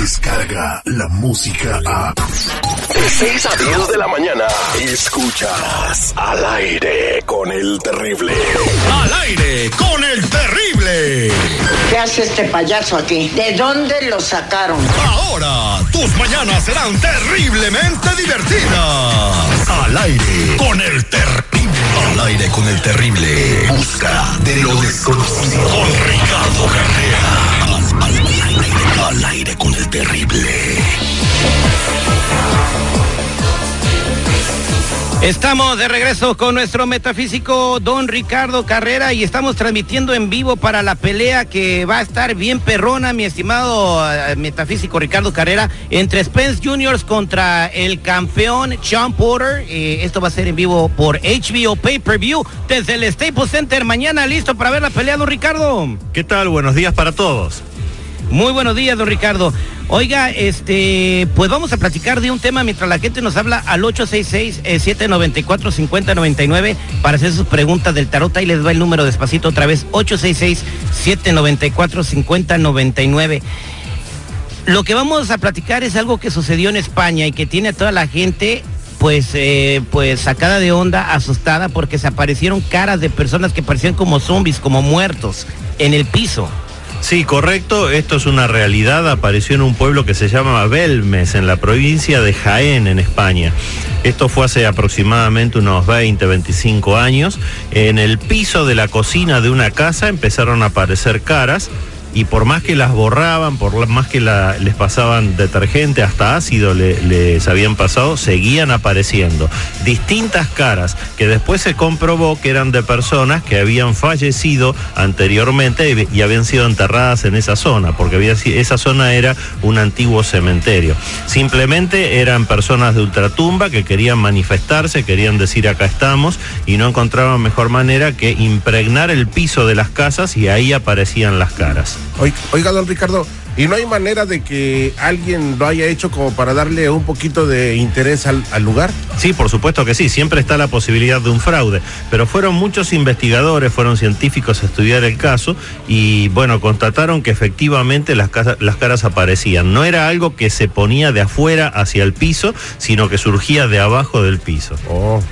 llega la música a... De 6 a 10 de la mañana, escuchas al aire con el terrible. Al aire con el terrible. ¿Qué hace este payaso aquí? ¿De dónde lo sacaron? Ahora, tus mañanas serán terriblemente divertidas. Al aire con el terrible. Al aire con el terrible. Busca de lo desconocido. Con Ricardo Carrera. Al, al aire, al aire con el terrible. Estamos de regreso con nuestro metafísico don Ricardo Carrera y estamos transmitiendo en vivo para la pelea que va a estar bien perrona, mi estimado eh, metafísico Ricardo Carrera, entre Spence Juniors contra el campeón Sean Porter. Eh, esto va a ser en vivo por HBO Pay Per View desde el Staples Center. Mañana listo para ver la pelea, don Ricardo. ¿Qué tal? Buenos días para todos. Muy buenos días, don Ricardo. Oiga, este, pues vamos a platicar de un tema mientras la gente nos habla al 866-794-5099 para hacer sus preguntas del tarot. Ahí les va el número despacito otra vez, 866-794-5099. Lo que vamos a platicar es algo que sucedió en España y que tiene a toda la gente pues, eh, pues sacada de onda, asustada, porque se aparecieron caras de personas que parecían como zombies, como muertos, en el piso. Sí, correcto. Esto es una realidad. Apareció en un pueblo que se llama Belmes, en la provincia de Jaén, en España. Esto fue hace aproximadamente unos 20, 25 años. En el piso de la cocina de una casa empezaron a aparecer caras y por más que las borraban, por más que les pasaban detergente, hasta ácido le, les habían pasado, seguían apareciendo. Distintas caras que después se comprobó que eran de personas que habían fallecido anteriormente y, y habían sido enterradas en esa zona, porque había, esa zona era un antiguo cementerio. Simplemente eran personas de ultratumba que querían manifestarse, querían decir acá estamos y no encontraban mejor manera que impregnar el piso de las casas y ahí aparecían las caras. Oiga, don Ricardo, ¿y no hay manera de que alguien lo haya hecho como para darle un poquito de interés al, al, lugar? Sí, por supuesto que sí, siempre está la posibilidad de un fraude, pero fueron muchos investigadores, fueron científicos a estudiar el caso y bueno, constataron que efectivamente las, casas, las caras aparecían. No era algo que se ponía de afuera hacia el piso, sino que surgía de abajo del piso. Oh.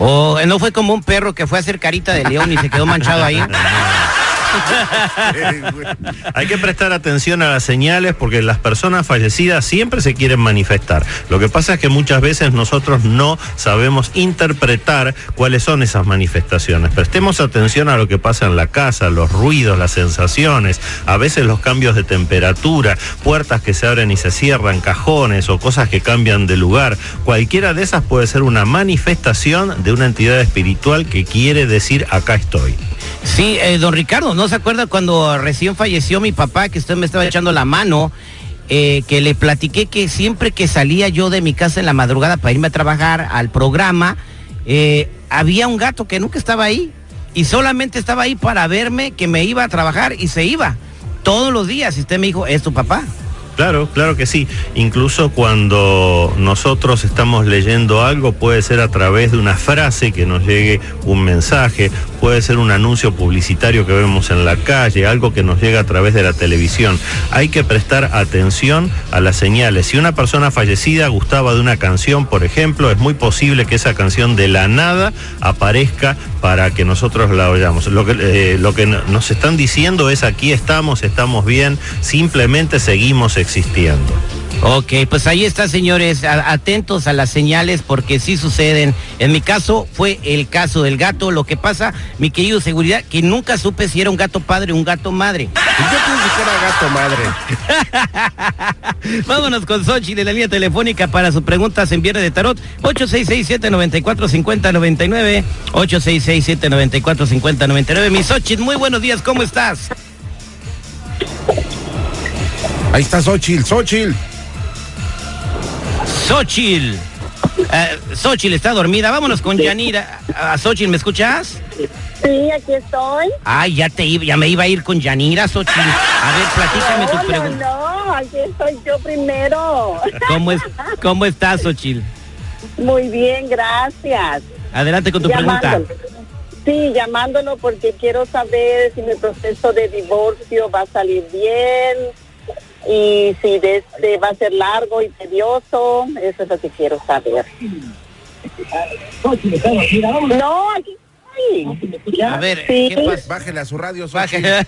Oh, no fue como un perro que fue a hacer carita de león y se quedó manchado ahí. Hay que prestar atención a las señales porque las personas fallecidas siempre se quieren manifestar. Lo que pasa es que muchas veces nosotros no sabemos interpretar cuáles son esas manifestaciones. Prestemos atención a lo que pasa en la casa, los ruidos, las sensaciones, a veces los cambios de temperatura, puertas que se abren y se cierran, cajones o cosas que cambian de lugar. Cualquiera de esas puede ser una manifestación de una entidad espiritual que quiere decir acá estoy. Sí, eh, don Ricardo, ¿no se acuerda cuando recién falleció mi papá, que usted me estaba echando la mano? Eh, que le platiqué que siempre que salía yo de mi casa en la madrugada para irme a trabajar al programa, eh, había un gato que nunca estaba ahí y solamente estaba ahí para verme que me iba a trabajar y se iba todos los días. Y usted me dijo, ¿es tu papá? Claro, claro que sí. Incluso cuando nosotros estamos leyendo algo, puede ser a través de una frase que nos llegue un mensaje, puede ser un anuncio publicitario que vemos en la calle, algo que nos llega a través de la televisión. Hay que prestar atención a las señales. Si una persona fallecida gustaba de una canción, por ejemplo, es muy posible que esa canción de la nada aparezca para que nosotros la oyamos. Lo que, eh, lo que nos están diciendo es aquí estamos, estamos bien, simplemente seguimos existiendo. Ok, pues ahí está, señores, atentos a las señales porque sí suceden. En mi caso fue el caso del gato. Lo que pasa, mi querido seguridad, que nunca supe si era un gato padre o un gato madre. Yo pensé que era gato madre. Vámonos con Sochi de la línea telefónica para sus preguntas en Viernes de Tarot. 866-794-5099. 866-794-5099. Mi Xochitl, muy buenos días, ¿cómo estás? Ahí está Xochitl, Xochitl. Xochitl. Uh, Xochitl está dormida. Vámonos con Yanira. Uh, Xochitl, ¿me escuchas? Sí, aquí estoy. Ay, ya te iba, ya me iba a ir con Yanira, Xochitl. A ver, platícame no, tus preguntas. No, no, aquí estoy yo primero. ¿Cómo, es, cómo estás, Xochitl? Muy bien, gracias. Adelante con tu Llamándolo. pregunta. Sí, llamándolo porque quiero saber si mi proceso de divorcio va a salir bien. Y si de este va a ser largo y tedioso, eso es lo que quiero saber. No, aquí. A ver, Sí. ¿qué pasa? Bájele a su radio, Bájale, Xochitl.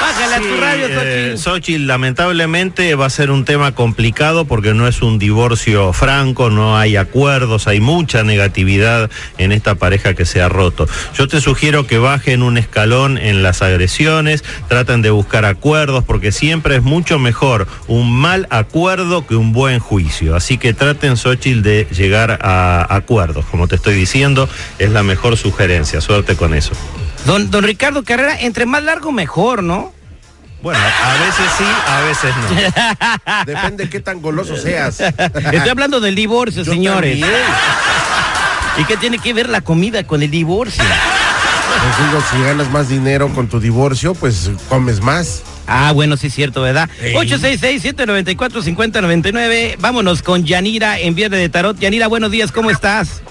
Bájale a Sí, radio, eh, Xochitl. Xochitl, lamentablemente va a ser un tema complicado porque no es un divorcio franco, no hay acuerdos, hay mucha negatividad en esta pareja que se ha roto. Yo te sugiero que bajen un escalón en las agresiones, traten de buscar acuerdos porque siempre es mucho mejor un mal acuerdo que un buen juicio. Así que traten, Xochitl, de llegar a acuerdos. Como te estoy diciendo, es la mejor sugerencia. Suerte con eso. Don, don Ricardo Carrera, entre más largo mejor, ¿no? Bueno, a veces sí, a veces no. Depende qué tan goloso seas. Estoy hablando del divorcio, Yo señores. también. ¿Y qué tiene que ver la comida con el divorcio? Pues digo, si ganas más dinero con tu divorcio, pues comes más. Ah, bueno, sí es cierto, ¿verdad? Ey. 866-794-5099. Vámonos con Yanira en Viernes de Tarot. Yanira, buenos días, ¿cómo estás?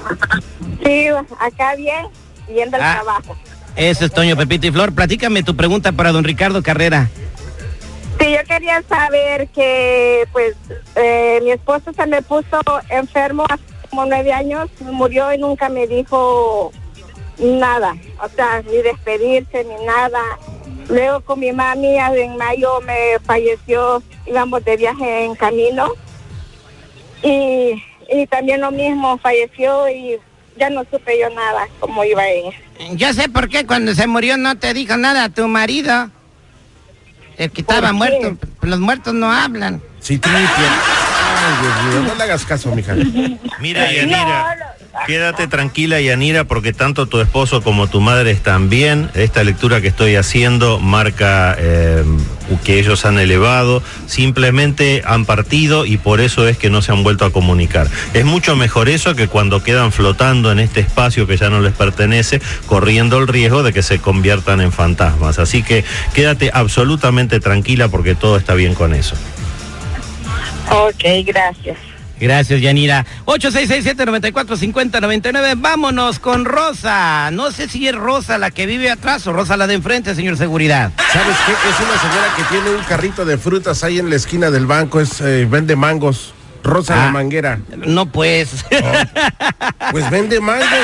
Sí, acá bien, yendo al Ah. trabajo. Eso es Toño, Pepito y Flor. Platícame tu pregunta para don Ricardo Carrera. Sí, yo quería saber que, pues, eh, mi esposo se me puso enfermo hace como nueve años, murió y nunca me dijo nada, o sea, ni despedirse ni nada. Luego con mi mami en mayo me falleció, íbamos de viaje en camino y, y también lo mismo, falleció y ya no supe yo nada cómo iba ella. Yo sé por qué cuando se murió no te dijo nada a tu marido. El que estaba ¿Por muerto. Los muertos no hablan. Sí, tripia. Ay, Dios mío, no le hagas caso, mija. Mira, Yanira, No, no. quédate tranquila, Yanira, porque tanto tu esposo como tu madre están bien. Esta lectura que estoy haciendo marca eh, que ellos han elevado, simplemente han partido y por eso es que no se han vuelto a comunicar. Es mucho mejor eso que cuando quedan flotando en este espacio que ya no les pertenece, corriendo el riesgo de que se conviertan en fantasmas. Así que quédate absolutamente tranquila porque todo está bien con eso. Ok, gracias. Gracias, Yanira. 8667-945099. Vámonos con Rosa. No sé si es Rosa la que vive atrás o Rosa la de enfrente, señor Seguridad. ¿Sabes qué? Es una señora que tiene un carrito de frutas ahí en la esquina del banco. Es, eh, vende mangos. Rosa Ah. la manguera. No, pues. Pues vende mangos, güey.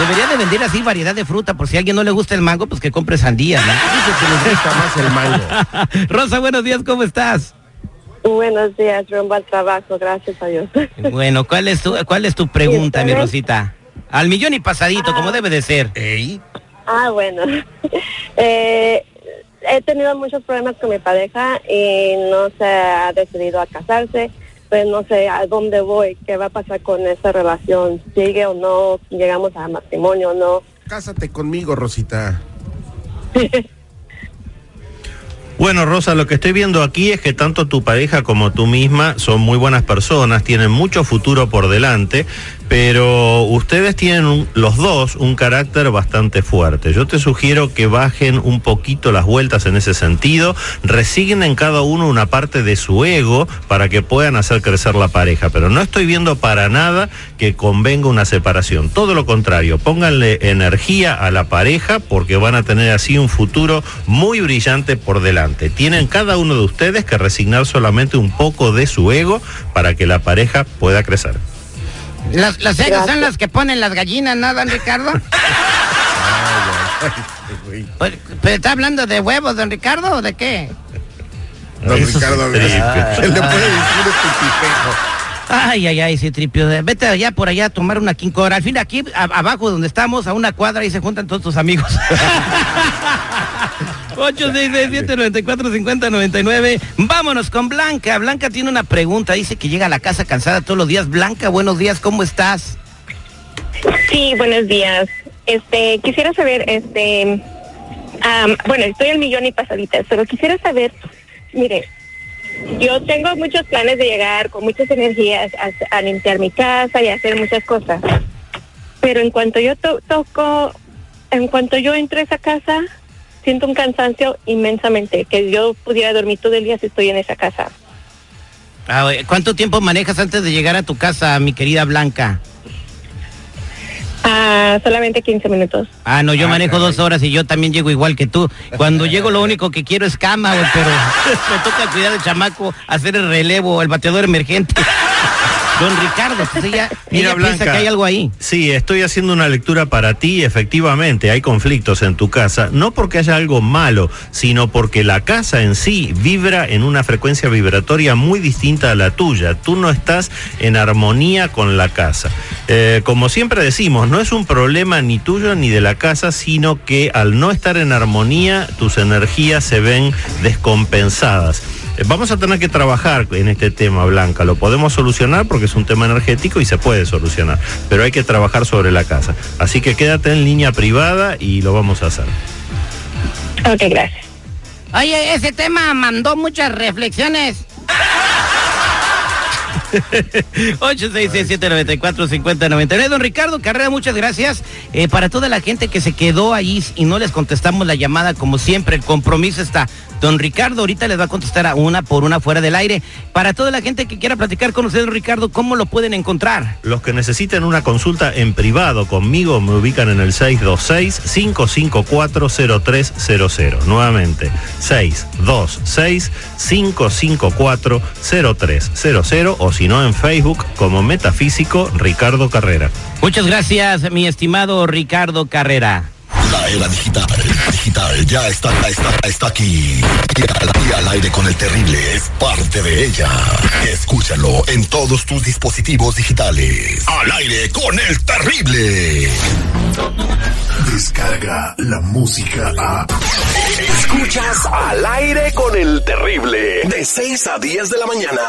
Debería de vender así variedad de fruta. Por si a alguien no le gusta el mango, pues que compre sandía, ¿no? Dice que les gusta más el mango. Rosa, buenos días, ¿cómo estás? Buenos días, rumbo al trabajo, gracias a Dios. Bueno, ¿cuál es tu, cuál es tu pregunta, mi. Rosita? Al millón y pasadito, como debe de ser. Ey. Ah, bueno. Eh, he tenido muchos problemas con mi pareja y no se ha decidido a casarse. Pues no sé a dónde voy, qué va a pasar con esta relación, sigue o no, llegamos a matrimonio o no. Cásate conmigo, Rosita. Bueno, Rosa, lo que estoy viendo aquí es que tanto tu pareja como tú misma son muy buenas personas, tienen mucho futuro por delante, pero ustedes tienen los dos un carácter bastante fuerte. Yo te sugiero que bajen un poquito las vueltas en ese sentido, resignen cada uno una parte de su ego para que puedan hacer crecer la pareja, pero no estoy viendo para nada que convenga una separación. Todo lo contrario, pónganle energía a la pareja porque van a tener así un futuro muy brillante por delante. Tienen cada uno de ustedes que resignar solamente un poco de su ego para que la pareja pueda crecer. Las, las cegas son las que ponen las gallinas, ¿no, don Ricardo? Güey. Pues, ¿Pero está hablando de huevos, don Ricardo, o de qué? Don Eso Ricardo. ¿qué le puede decir este tipejo? Ay, ay, ay, sí, tripio. Vete allá por allá a tomar una quincora. Al fin, aquí a- abajo donde estamos, a una cuadra, y se juntan todos tus amigos. 866-794-5099. Vámonos con Blanca. Blanca tiene una pregunta. Dice que llega a la casa cansada todos los días. Blanca, buenos días, ¿cómo estás? Sí, buenos días. Este, quisiera saber, este, am, bueno, estoy al millón y pasaditas, pero quisiera saber, mire, yo tengo muchos planes de llegar con muchas energías a, a limpiar mi casa y hacer muchas cosas, pero en cuanto yo to- toco, en cuanto yo entro a esa casa, siento un cansancio inmensamente, que yo pudiera dormir todo el día si estoy en esa casa. Ah, ¿Cuánto tiempo manejas antes de llegar a tu casa, mi querida Blanca? Ah, solamente 15 minutos. Ah, no, yo Ah, manejo caray. dos horas y yo también llego igual que tú. Cuando llego lo único que quiero es cama, güey, pero me toca cuidar al chamaco, hacer el relevo, el bateador emergente. Don Ricardo, pues Mira, ella piensa Blanca. que hay algo ahí. Sí, estoy haciendo una lectura para ti. Efectivamente, hay conflictos en tu casa, no porque haya algo malo, sino porque la casa en sí vibra en una frecuencia vibratoria muy distinta a la tuya. Tú no estás en armonía con la casa. Eh, como siempre decimos, no es un problema ni tuyo ni de la casa, sino que al no estar en armonía, tus energías se ven descompensadas. Eh, Vamos a tener que trabajar en este tema, Blanca. Lo podemos solucionar porque es un tema energético y se puede solucionar, pero hay que trabajar sobre la casa. Así que quédate en línea privada y lo vamos a hacer. Ok, gracias. Oye, ese tema mandó muchas reflexiones. 866-794-5099. Don Ricardo Carrera, muchas gracias. Eh, para toda la gente que se quedó ahí y no les contestamos la llamada, como siempre, el compromiso está. Don Ricardo ahorita les va a contestar a una por una fuera del aire. Para toda la gente que quiera platicar con usted, don Ricardo, ¿cómo lo pueden encontrar? Los que necesiten una consulta en privado conmigo me ubican en el 626-554-0300. Nuevamente, 626-554-0300 o si no en Facebook como Metafísico Ricardo Carrera. Muchas gracias, mi estimado Ricardo Carrera. La era digital, digital, ya está, está, está aquí. Y al, y al aire con el terrible es parte de ella. Escúchalo en todos tus dispositivos digitales. Al aire con el terrible. Descarga la música a. Escuchas al aire con el terrible. De 6 a 10 de la mañana.